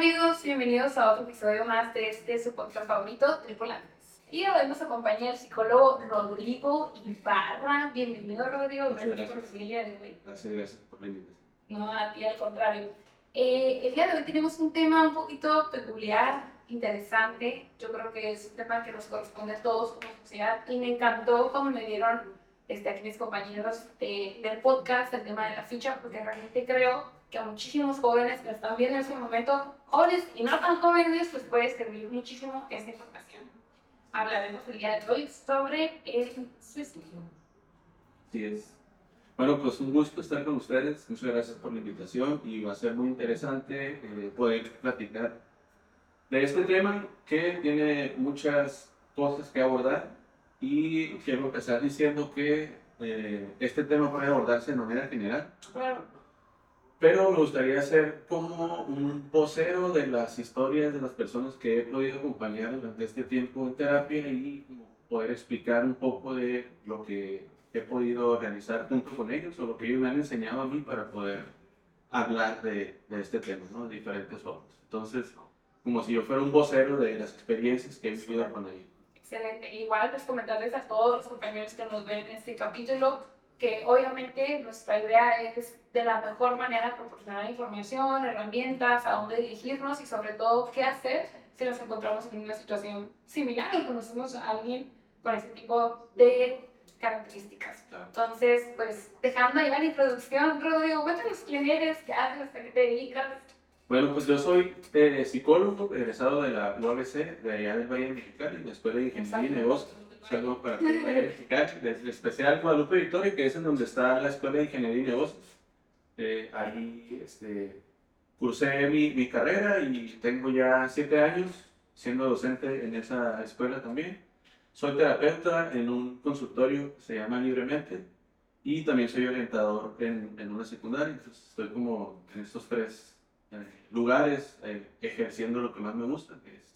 amigos? Bienvenidos a otro episodio más de este su podcast favorito, Tripulantes. Y hoy nos acompaña el psicólogo Rodrigo Ibarra. Bienvenido, Rodrigo. Gracias, por día de hoy. Gracias, gracias por la invitación. No, a ti al contrario. Eh, el día de hoy tenemos un tema un poquito peculiar, interesante. Yo creo que es un tema que nos corresponde a todos como sociedad y me encantó como me dieron este, aquí mis compañeros de, del podcast el tema de la ficha, porque realmente creo que a muchísimos jóvenes que están viendo en este momento, jóvenes y no tan jóvenes, pues puede servir muchísimo esta información. Hablaremos el día de hoy sobre el suicidio. Sí es. Bueno, pues un gusto estar con ustedes. Muchas gracias por la invitación y va a ser muy interesante eh, poder platicar de este tema que tiene muchas cosas que abordar y quiero empezar diciendo que eh, este tema puede abordarse de manera general. Claro pero me gustaría hacer como un vocero de las historias de las personas que he podido acompañar durante este tiempo en terapia y poder explicar un poco de lo que he podido realizar junto con ellos o lo que ellos me han enseñado a mí para poder hablar de, de este tema, ¿no? De diferentes formas. Entonces, como si yo fuera un vocero de las experiencias que he vivido con ellos. Excelente. Igual, pues comentarles a todos los compañeros que nos ven en este capítulo que obviamente nuestra idea es de la mejor manera proporcionar información, herramientas, a dónde dirigirnos y sobre todo qué hacer si nos encontramos en una situación similar o conocemos a alguien con ese tipo de características. Entonces, pues dejando ya la introducción, Rodrigo, cuéntanos quién eres, qué haces, a qué te dedicas. Bueno, pues yo soy eh, psicólogo, egresado de la UABC, de allá del Valle Mexicano, en la Escuela de Ingeniería y Negocios saludo para verificar, desde especial Guadalupe Victoria, que es en donde está la Escuela de Ingeniería y Negocios. Eh, ahí este, cursé mi, mi, carrera y tengo ya siete años siendo docente en esa escuela también. Soy terapeuta en un consultorio que se llama Libremente y también soy orientador en, en una secundaria. Entonces estoy como en estos tres eh, lugares eh, ejerciendo lo que más me gusta, que es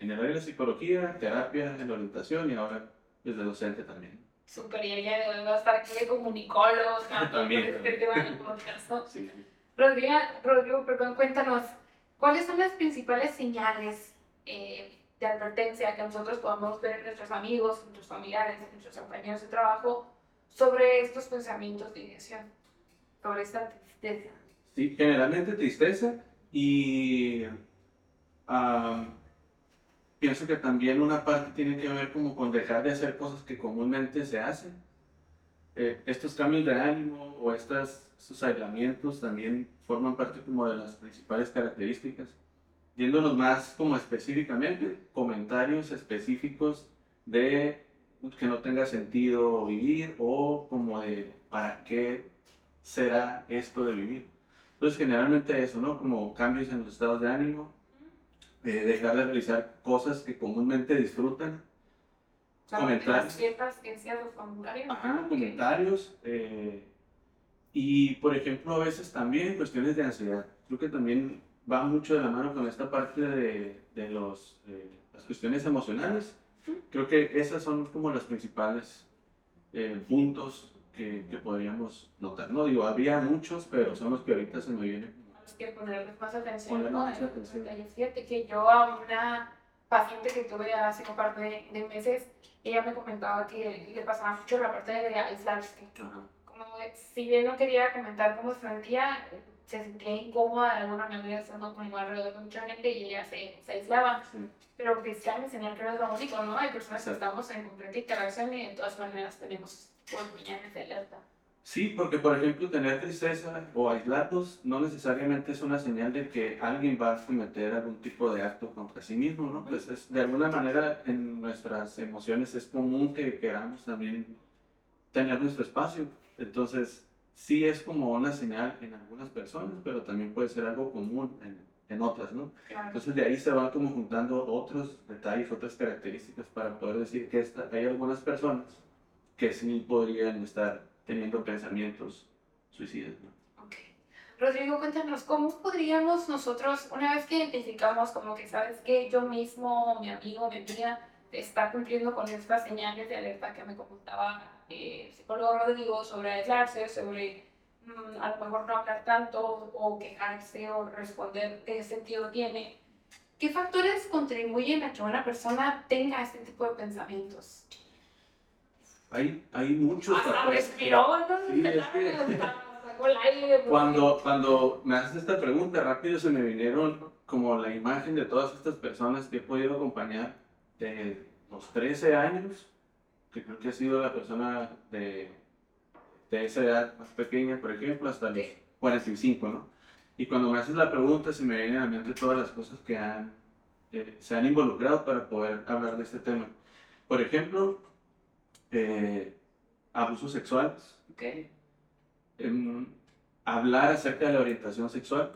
en el área de psicología, terapia, en la orientación y ahora desde docente también. Súper, y ella va a estar aquí de comunicólogos, también. Este tema del Sí. Rodrigo, Rodrigo, perdón, cuéntanos, ¿cuáles son las principales señales eh, de advertencia que nosotros podamos ver en nuestros amigos, nuestros familiares, nuestros compañeros de trabajo sobre estos pensamientos de ideación, sobre esta tristeza? Sí, generalmente tristeza y... Uh, pienso que también una parte tiene que ver como con dejar de hacer cosas que comúnmente se hacen. Eh, estos cambios de ánimo o estos, aislamientos también forman parte como de las principales características. Yéndonos más como específicamente, comentarios específicos de que no tenga sentido vivir o como de para qué será esto de vivir. Entonces generalmente eso, ¿no? Como cambios en los estados de ánimo, de dejar de realizar cosas que comúnmente disfrutan. comentarios. Ajá, comentarios. Eh, y por ejemplo, a veces también cuestiones de ansiedad. Creo que también va mucho de la mano con esta parte de, de los, las cuestiones emocionales. Creo que esas son como los principales eh, puntos que, que, podríamos notar. No digo, había muchos, pero son los que ahorita se me vienen que ponerles más atención, ¿no? Fíjate que yo a una paciente que tuve hace un par de, meses, ella me comentaba que le pasaba mucho la parte de aislarse. Como si bien no quería comentar cómo se sentía, se sentía incómoda de alguna manera estando como alrededor de mucha gente y ella se, se aislaba. Pero que se enseñar que no es lo único, ¿no? Hay personas que estamos en completa interacción y de todas maneras tenemos opiniones de alerta. Sí, porque por ejemplo tener tristeza o aislarnos no necesariamente es una señal de que alguien va a cometer algún tipo de acto contra sí mismo, ¿no? Pues es, de alguna manera en nuestras emociones es común que queramos también tener nuestro espacio. Entonces, sí es como una señal en algunas personas, pero también puede ser algo común en, en otras, ¿no? Entonces de ahí se van como juntando otros detalles, otras características para poder decir que esta, hay algunas personas que sí podrían estar teniendo pensamientos suicidas. ¿no? Ok. Rodrigo, cuéntanos, ¿cómo podríamos nosotros, una vez que identificamos como que sabes que yo mismo, mi amigo, mi amiga, está cumpliendo con estas señales de alerta que me comentaba eh, el psicólogo Rodrigo sobre aislarse, sobre mm, a lo mejor no hablar tanto o quejarse o responder qué sentido tiene. ¿Qué factores contribuyen a que una persona tenga este tipo de pensamientos? Hay, hay muchos Hasta factores. respiró. Sí, es que- Sacó el aire, porque- Cuando, cuando me haces esta pregunta, rápido se me vinieron como la imagen de todas estas personas que he podido acompañar de los 13 años, que creo que ha sido la persona de, de esa edad más pequeña, por ejemplo, hasta los 45, ¿no? Y cuando me haces la pregunta, se me vienen a la mente todas las cosas que han, eh, se han involucrado para poder hablar de este tema. Por ejemplo, eh, abusos sexuales, hablar acerca de la orientación sexual,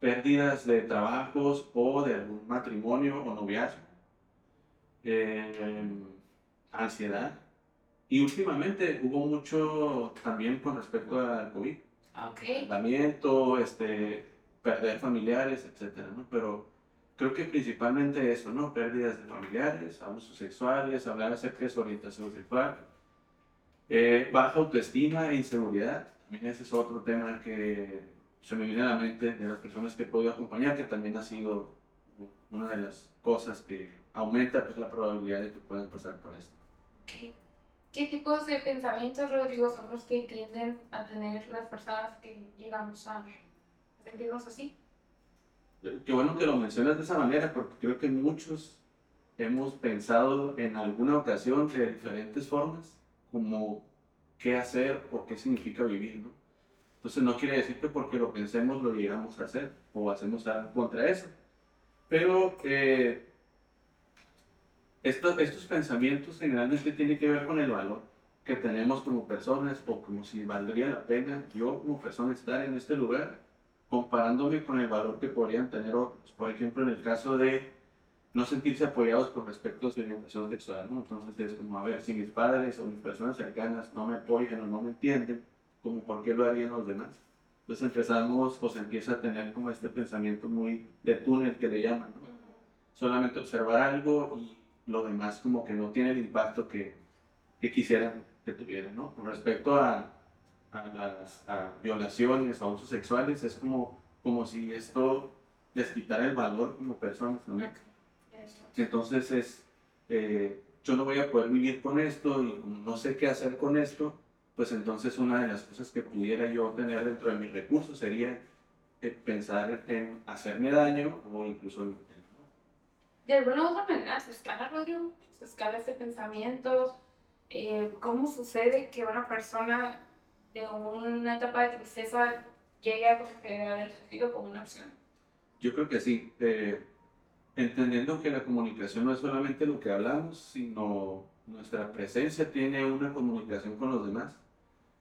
pérdidas de trabajos o de algún matrimonio o noviazgo, em, ansiedad. Y últimamente hubo mucho también con respecto al COVID, Ok. aislamiento, este, perder familiares, etcétera, ¿no? Pero creo que principalmente eso, ¿no? Pérdidas de familiares, abusos sexuales, hablar acerca de su orientación sexual, eh, baja autoestima e inseguridad. También ese es otro tema que se me viene a la mente de las personas que he podido acompañar, que también ha sido una de las cosas que aumenta pues, la probabilidad de que puedan pasar por esto. Ok. ¿Qué tipos de pensamientos, Rodrigo, son los que tienden a tener las personas que llegamos a sentirnos así? Qué bueno que lo mencionas de esa manera, porque creo que muchos hemos pensado en alguna ocasión de diferentes formas, como qué hacer o qué significa vivir, ¿no? Entonces no quiere decir que porque lo pensemos lo llegamos a hacer o hacemos algo contra eso. Pero eh, estos, estos pensamientos generalmente tienen que ver con el valor que tenemos como personas o como si valdría la pena yo como persona estar en este lugar comparándome con el valor que podrían tener otros. Por ejemplo, en el caso de no sentirse apoyados con respecto a su orientación sexual, ¿no? Entonces es como, a ver, si mis padres o mis personas cercanas no me apoyan o no me entienden, como por qué lo harían los demás. Entonces empezamos o se empieza a tener como este pensamiento muy de túnel que le llaman, ¿no? Solamente observar algo y lo demás como que no tiene el impacto que, que quisieran que tuviera, ¿no? Con respecto a, a las a violaciones, a abusos sexuales, es como, como si esto les quitara el valor como personas, ¿no? Entonces es, eh, yo no voy a poder vivir con esto y no sé qué hacer con esto, pues entonces una de las cosas que pudiera yo tener dentro de mis recursos sería eh, pensar en hacerme daño o incluso en- De alguna u otra manera se escala, Rodrigo, se escala este pensamiento. Eh, ¿Cómo sucede que una persona de una etapa de tristeza llegue a considerar el suicidio como una opción? Yo creo que sí, eh, entendiendo que la comunicación no es solamente lo que hablamos, sino nuestra presencia tiene una comunicación con los demás.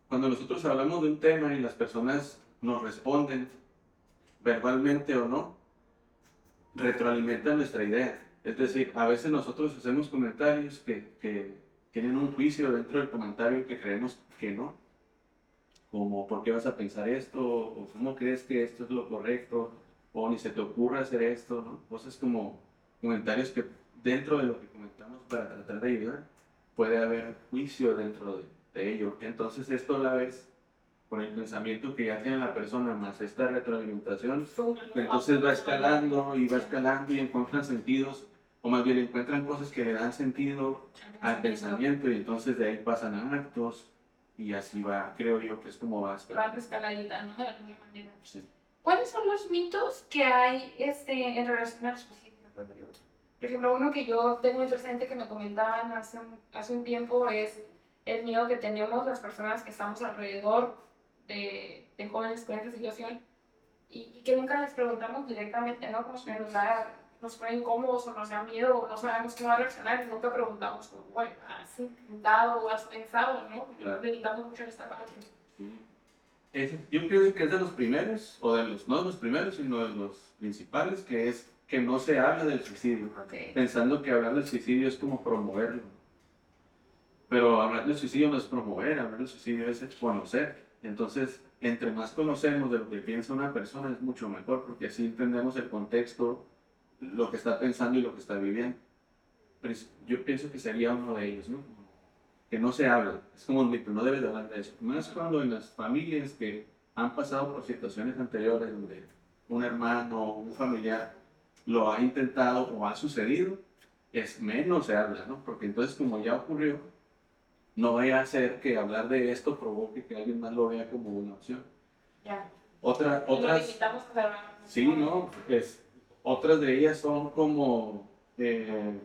Cuando nosotros hablamos de un tema y las personas nos responden, verbalmente o no, retroalimentan nuestra idea. Es decir, a veces nosotros hacemos comentarios que, que tienen un juicio dentro del comentario que creemos que no. Como, ¿por qué vas a pensar esto? ¿O cómo crees que esto es lo correcto? o ni se te ocurra hacer esto, ¿no? Cosas como comentarios que dentro de lo que comentamos para tratar de ayudar, puede haber juicio dentro de, de ello. Entonces esto a la vez, con el pensamiento que ya tiene la persona, más esta retroalimentación, entonces va escalando y va escalando y encuentran sentidos, o más bien encuentran cosas que le dan sentido al pensamiento y entonces de ahí pasan a actos y así va, creo yo que es como va Va escalando. escaladita, ¿no? De alguna manera. Sí. ¿Cuáles son los mitos que hay este, en relación al suicidio? Por ejemplo, uno que yo tengo muy presente que me comentaban hace un, hace un tiempo es el miedo que tenemos las personas que estamos alrededor de, de jóvenes con esta situación y, y que nunca les preguntamos directamente, ¿no? Como que nos, da, nos pone incómodos o nos da miedo o no sabemos cómo reaccionar y nunca preguntamos, como, bueno, ¿has intentado o has pensado, no? Claro. Dedicamos mucho en esta parte. Es- yo creo que es de los primeros, o de los, no de los primeros, sino de los principales, que es que no se habla del suicidio, Ok. pensando que hablar del suicidio es como promoverlo. Pero hablar del suicidio no es promover, hablar del suicidio es conocer. Entonces, entre más conocemos de lo que piensa una persona es mucho mejor, porque así entendemos el contexto, lo que está pensando y lo que está viviendo. Yo pienso que sería uno de ellos, ¿no? que no se habla. Es como un mito, no debe de hablar de eso. Más cuando en las familias que han pasado por situaciones anteriores donde un hermano o un familiar lo ha intentado o ha sucedido, es menos se habla, ¿no? Porque entonces como ya ocurrió, no vaya a ser que hablar de esto provoque que alguien más lo vea como una opción. Ya. Otra, otras... Sí, ¿no? Es, otras de ellas son como eh,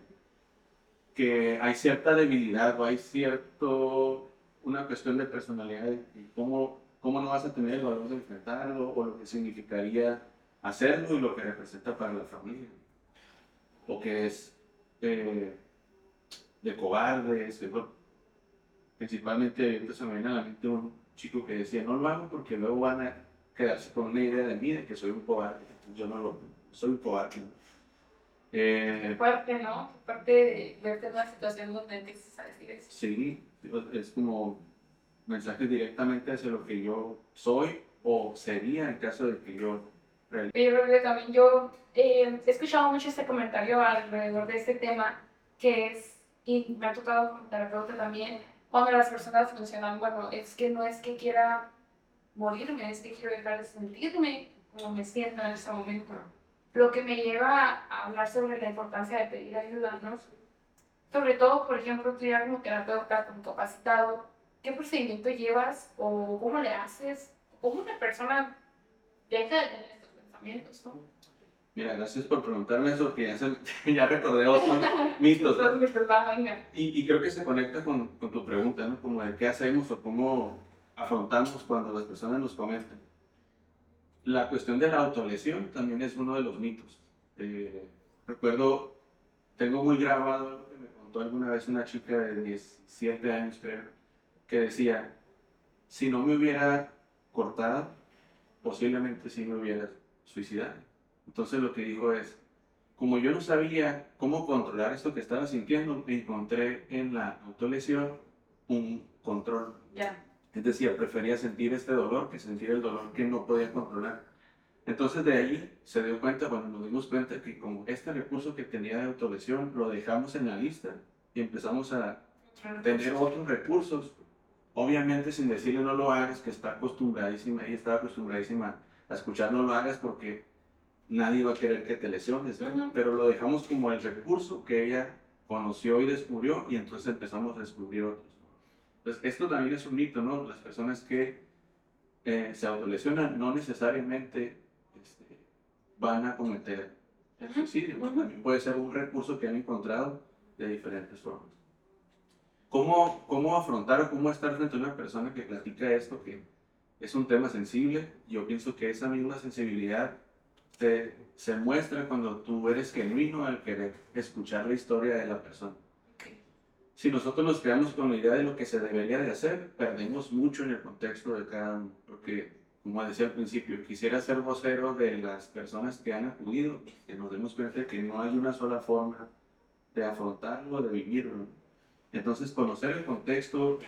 que hay cierta debilidad o hay cierto, una cuestión de personalidad y cómo, cómo no vas a tener el valor de enfrentarlo o lo que significaría hacerlo y lo que representa para la familia. O que es eh, de cobardes, principalmente se me viene a la mente un chico que decía, no lo hago porque luego van a quedarse con una idea de mí de que soy un cobarde. Yo no lo soy un cobarde. Eh, fuerte, ¿no? Parte de verte en una situación donde empiezas a decir eso. Sí, es como mensaje directamente hacia lo que yo soy o sería en caso de que yo pero también yo eh, he escuchado mucho este comentario alrededor de este tema, que es, y me ha tocado como terapeuta también, cuando las personas mencionan, bueno, es que no es que quiera morirme, es que quiero dejar de sentirme como me siento en ese momento. Lo que me lleva a hablar sobre la importancia de pedir ayuda, ¿no? Sobre todo, por ejemplo, tú ya como terapeuta, como capacitado, ¿qué procedimiento llevas o cómo le haces? ¿Cómo una persona deja de tener estos pensamientos, no? Mira, gracias por preguntarme eso, que ya, se, ya recordé otros mitos. Y, y, creo que se conecta con, con, tu pregunta, ¿no? Como de qué hacemos o cómo afrontamos cuando las personas nos comentan. La cuestión de la autolesión también es uno de los mitos. Eh, recuerdo, tengo muy grabado que me contó alguna vez una chica de 17 años, creo, que decía, si no me hubiera cortado, posiblemente sí me hubiera suicidado. Entonces lo que dijo es, como yo no sabía cómo controlar esto que estaba sintiendo, encontré en la autolesión un control. Ya. Es decir, prefería sentir este dolor que sentir el dolor que no podía controlar. Entonces de ahí se dio cuenta, bueno, nos dimos cuenta que como este recurso que tenía de autolesión lo dejamos en la lista y empezamos a tener otros recursos, obviamente sin decirle no lo hagas, que está acostumbradísima, ella estaba acostumbradísima a escuchar no lo hagas porque nadie va a querer que te lesiones, pero lo dejamos como el recurso que ella conoció y descubrió y entonces empezamos a descubrir otros. Entonces, esto también es un mito, ¿no? Las personas que eh, se autolesionan no necesariamente este, van a cometer el suicidio, también puede ser un recurso que han encontrado de diferentes formas. ¿Cómo, ¿Cómo afrontar o cómo estar frente a una persona que platica esto, que es un tema sensible? Yo pienso que esa misma sensibilidad se, se muestra cuando tú eres genuino al querer escuchar la historia de la persona si nosotros nos quedamos con la idea de lo que se debería de hacer, perdemos mucho en el contexto de cada uno, porque, como decía al principio, quisiera ser vocero de las personas que han acudido, que nos demos cuenta de que no hay una sola forma de afrontarlo, de vivirlo. Entonces, conocer el contexto...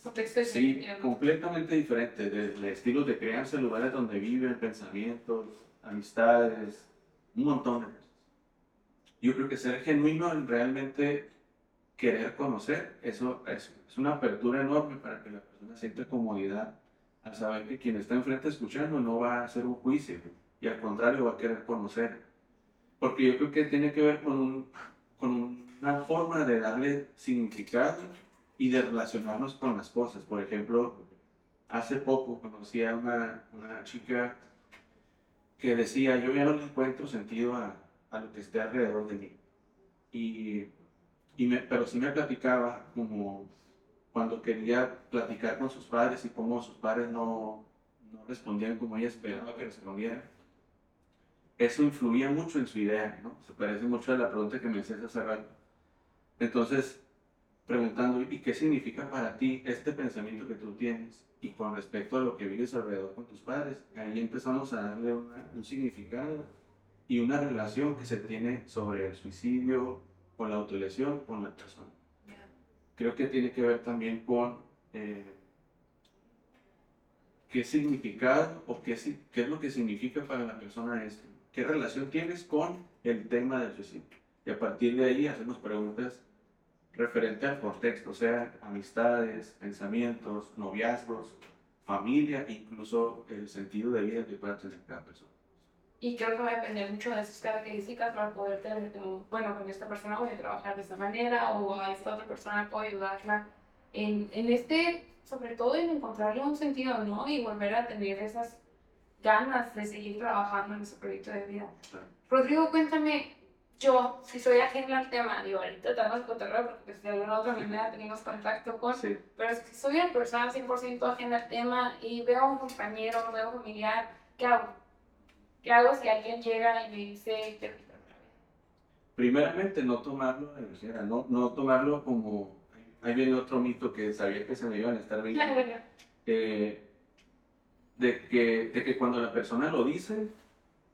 contexto sí, completamente diferente, desde estilos de crianza, lugares donde viven, pensamientos, amistades, un montón de cosas. Yo creo que ser genuino realmente querer conocer, eso es, es, una apertura enorme para que la persona sienta comodidad al saber que quien está enfrente escuchando no va a hacer un juicio y al contrario va a querer conocer. Porque yo creo que tiene que ver con, un, con una forma de darle significado y de relacionarnos con las cosas. Por ejemplo, hace poco conocí a una, una chica que decía, yo ya no le encuentro sentido a, a lo que esté alrededor de mí. Y pero sí me platicaba como cuando quería platicar con sus padres y cómo sus padres no, no respondían como ella esperaba que respondieran. Eso influía mucho en su idea, ¿no? Se parece mucho a la pregunta que me hacías hace rato. Entonces, preguntando, ¿y qué significa para ti este pensamiento que tú tienes? Y con respecto a lo que vives alrededor con tus padres, ahí empezamos a darle un significado y una relación que se tiene sobre el suicidio, con la autolesión, con la persona. Creo que tiene que ver también con eh, qué significado o qué, qué es lo que significa para la persona esto. ¿Qué relación tienes con el tema del suicidio? Y a partir de ahí hacemos preguntas referente al contexto, o sea, amistades, pensamientos, noviazgos, familia, incluso el sentido de vida que pueda tener cada persona. Y creo que va a depender mucho de sus características para poder tener, bueno, con esta persona voy a trabajar de esta manera o a esta otra persona puedo ayudarla en, en este, sobre todo en encontrarle un sentido, ¿no? Y volver a tener esas ganas de seguir trabajando en ese proyecto de vida. Rodrigo, cuéntame, yo, si soy ajena al tema, digo, ahorita estamos cotorreo porque pues, de alguna otra manera tenemos contacto con, sí. pero si soy una persona 100% ajena al tema y veo a un compañero, veo a un familiar, ¿qué hago? ¿Qué hago si alguien llega y me dice que Primeramente, no tomarlo de no, no tomarlo como. Ahí viene otro mito que sabía que se me iban a estar viendo. Eh, de, que, de que cuando la persona lo dice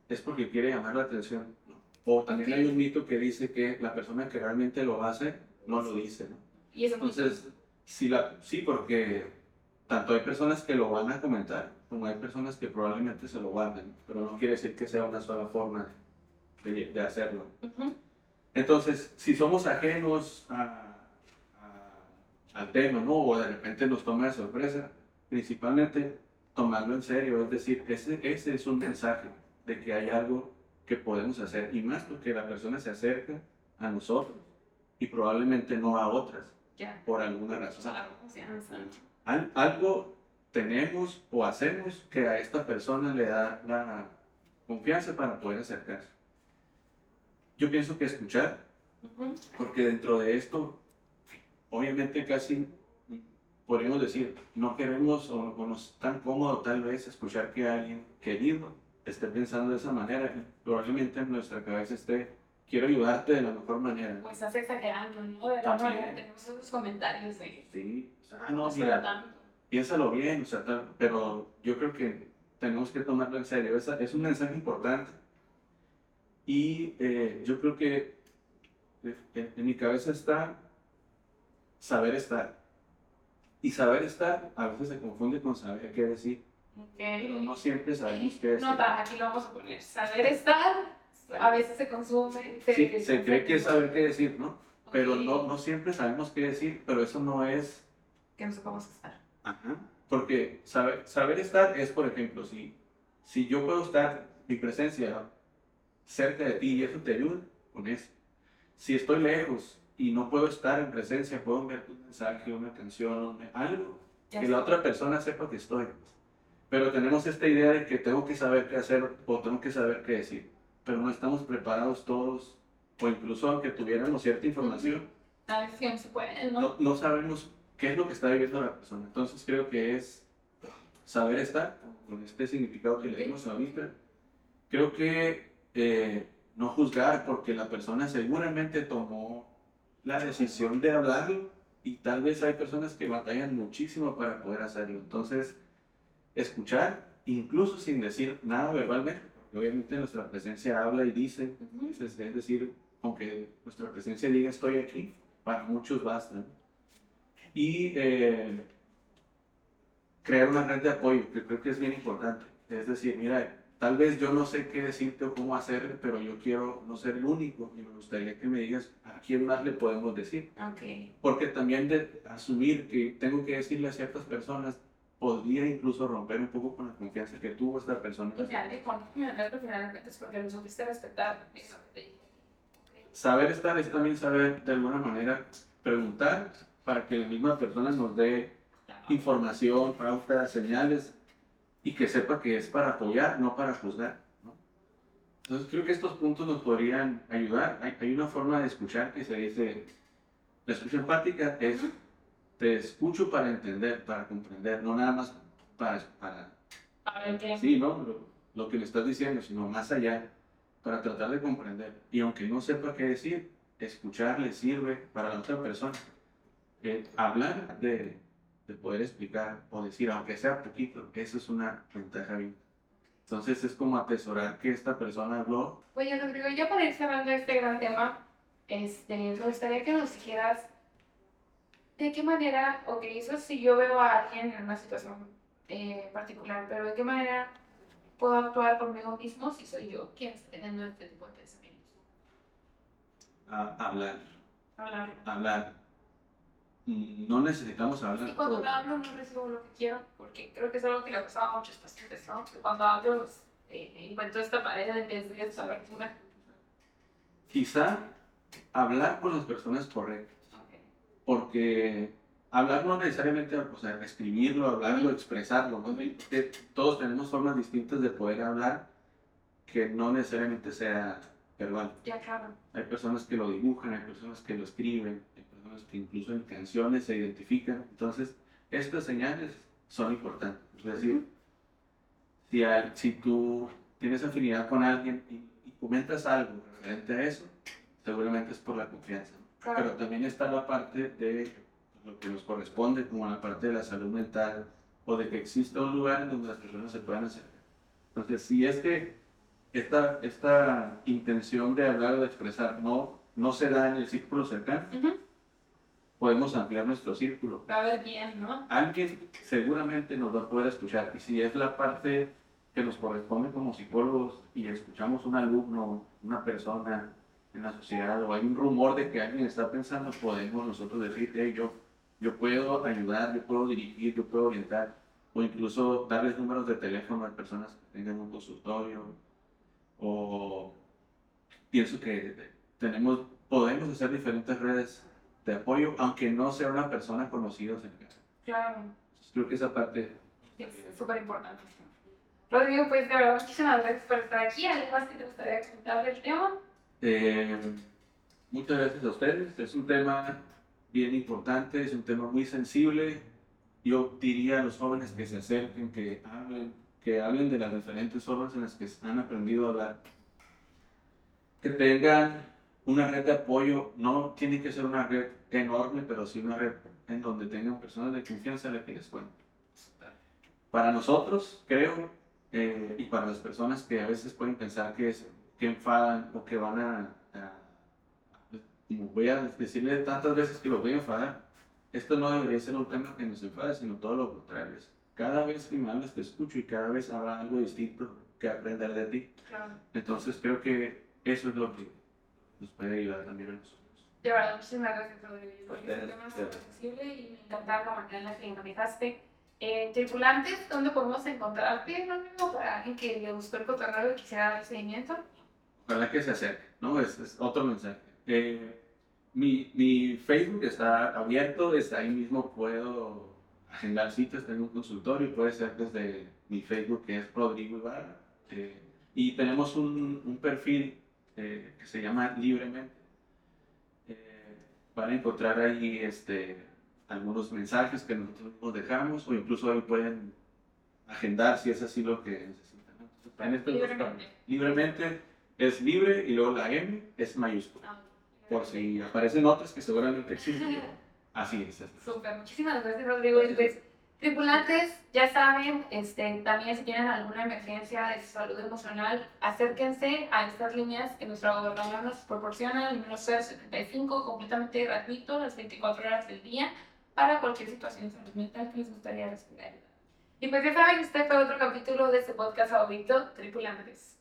es porque quiere llamar la atención. O también hay un mito que dice que la persona que realmente lo hace no lo dice. ¿no? ¿Y eso Entonces, sí, la, sí, porque tanto hay personas que lo van a comentar, como hay personas que probablemente se lo guarden, pero no quiere decir que sea una sola forma de, de hacerlo. Entonces, si somos ajenos a, al tema, ¿no? O de repente nos toma de sorpresa, principalmente tomarlo en serio, es decir, ese, ese es un mensaje de que hay algo que podemos hacer y más porque la persona se acerca a nosotros y probablemente no a otras por alguna razón. Algo tenemos o hacemos que a esta persona le da la confianza para poder acercarse. Yo pienso que escuchar, porque dentro de esto, obviamente casi podríamos decir, no queremos o no es tan cómodo tal vez escuchar que alguien querido esté pensando de esa manera, probablemente en nuestra cabeza esté, quiero ayudarte de la mejor manera. Pues estás exagerando, ¿no? De la manera tenemos esos comentarios de... Sí, no, mira, piénsalo bien, o sea, pero yo creo que tenemos que tomarlo en serio, es, es un mensaje importante. Y eh, yo creo que en, en mi cabeza está saber estar. Y saber estar a veces se confunde con saber qué decir. Pero no siempre sabemos qué. No, aquí lo vamos a poner. Saber estar, a veces se consume. Se, sí, se cree que es saber qué decir, ¿no? Pero no, no siempre sabemos qué decir, pero eso no es... Que no sepamos estar. Ajá. Porque saber, saber estar es, por ejemplo, si, si yo puedo estar, mi presencia cerca de ti y eso te ayuda con eso. Si estoy lejos y no puedo estar en presencia, puedo enviar un mensaje, una canción, algo, que la otra persona sepa que estoy. Pero tenemos esta idea de que tengo que saber qué hacer o tengo que saber qué decir. Pero no estamos preparados todos, o incluso aunque tuviéramos cierta información, a veces no se puede, ¿no? ¿no? sabemos qué es lo que está viviendo la persona. Entonces creo que es saber estar, con este significado que le dimos ahorita. Creo que eh, no juzgar porque la persona seguramente tomó la decisión de hablarlo y tal vez hay personas que batallan muchísimo para poder hacerlo. Entonces, escuchar, incluso sin decir nada verbalmente, porque obviamente nuestra presencia habla y dice, es decir, aunque nuestra presencia diga estoy aquí, para muchos basta. Y eh, crear una red de apoyo, que creo que es bien importante. Es decir, mira, tal vez yo no sé qué decirte o cómo hacerlo, pero yo quiero no ser el único y me gustaría que me digas a quién más le podemos decir. Okay. Porque también de asumir que tengo que decirle a ciertas personas podría incluso romper un poco con la confianza que tuvo esta persona. Y ya le finalmente es porque lo supiste respetar. Saber estar es también saber de alguna manera preguntar para que la misma persona nos dé información, pautas, señales y que sepa que es para apoyar, no para juzgar. ¿no? Entonces creo que estos puntos nos podrían ayudar. Hay, hay una forma de escuchar que se dice, la escucha empática es te escucho para entender, para comprender, no nada más para... para sí, ¿no? Lo, que le estás diciendo, sino más allá, para tratar de comprender. Y aunque no sepa qué decir, escuchar le sirve para la otra persona. Eh, hablar de, de, poder explicar o decir, aunque sea poquito, eso es una ventaja bien. Entonces es como atesorar que esta persona habló. Oye, Rodrigo, yo para ir cerrando este gran tema, este, me gustaría que nos dijeras ¿de qué manera, ok, eso si yo veo a alguien en una situación eh, particular, pero de qué manera puedo actuar conmigo mismo si soy yo quien está teniendo este tipo de pensamientos? hablar. Hablar. Hablar. No necesitamos hablar. Y cuando hablo no recibo lo que quiero, porque creo que es algo que le pasaba a muchos pacientes, ¿no? Que cuando hablo eh, encuentro esta pared en vez de esta abertura. Quizá hablar con las personas correctas. Porque hablar no necesariamente, o sea, escribirlo, hablarlo, expresarlo. ¿no? Todos tenemos formas distintas de poder hablar que no necesariamente sea verbal. Ya, claro. Hay personas que lo dibujan, hay personas que lo escriben, hay personas que incluso en canciones se identifican. Entonces, estas señales son importantes. Es decir, si, si tú tienes afinidad con alguien y, comentas algo referente a eso, seguramente es por la confianza. Pero también está la parte de lo que nos corresponde, como la parte de la salud mental, o de que exista un lugar donde las personas se puedan acercar. Entonces, si es que esta, esta intención de hablar o de expresar no, no se da en el círculo cercano, podemos ampliar nuestro círculo. Va a ver bien, ¿no? Alguien seguramente nos va a poder escuchar. Y si es la parte que nos corresponde como psicólogos y escuchamos un alumno, una persona en la sociedad o hay un rumor de que alguien está pensando, podemos nosotros decir, hey, yo, yo puedo ayudar, yo puedo dirigir, yo puedo orientar o incluso darles números de teléfono a personas que tengan un consultorio o pienso que tenemos, podemos hacer diferentes redes de apoyo, aunque no sea una persona conocida. Claro. creo que esa parte es súper importante. Rodrigo, pues de verdad, muchísimas gracias por estar aquí. ¿Algo más que te gustaría comentar del tema? Eh, muchas gracias a ustedes. Es un tema bien importante, es un tema muy sensible. Yo diría a los jóvenes que se acerquen, que hablen, que hablen de las diferentes formas en las que han aprendido a hablar. Que tengan una red de apoyo, no tiene que ser una red enorme, pero sí una red en donde tengan personas de confianza en las que les cuenten. Para nosotros, creo, eh, y para las personas que a veces pueden pensar que, es, que enfadan o que van a, como voy a decirle tantas veces que lo voy a enfadar, esto no debería ser un tema que nos enfade, sino todo lo contrario. Cada vez que me hablas te escucho y cada vez habrá algo distinto que aprender de ti. Entonces creo que eso es lo que nos puede ayudar también a nosotros. De verdad, muchísimas gracias, Rodrigo, porque es un tema muy sensible y me encantaba la manera en la que manejaste eh, tripulantes, ¿dónde podemos encontrarte, mismo para alguien que le gustó el cotorreo y quisiera dar seguimiento? Ojalá que se acerque, ¿no? Es, es otro mensaje. Eh, mi, mi, Facebook está abierto, desde ahí mismo puedo agendar citas, tengo un consultorio, puede ser desde mi Facebook que es Rodrigo Ibarra. Eh, y tenemos un, un perfil que se llama Libremente. van a encontrar ahí este, algunos mensajes que nosotros nos dejamos o incluso ahí pueden agendar si es así lo que necesitan. Este libremente. libremente es libre y luego la M es mayúscula. Ah, por si aparecen otras que seguramente existen. Así es. Súper, muchísimas gracias Rodrigo. Pues, tripulantes, ya saben, este, también si tienen alguna emergencia de salud emocional, acérquense a estas líneas que nuestro gobernador nos proporciona, el número 075, completamente gratuito, las 24 horas del día para cualquier situación de salud mental que les gustaría ayuda. Y pues ya saben, este fue otro capítulo de este podcast favorito, Tripulantes.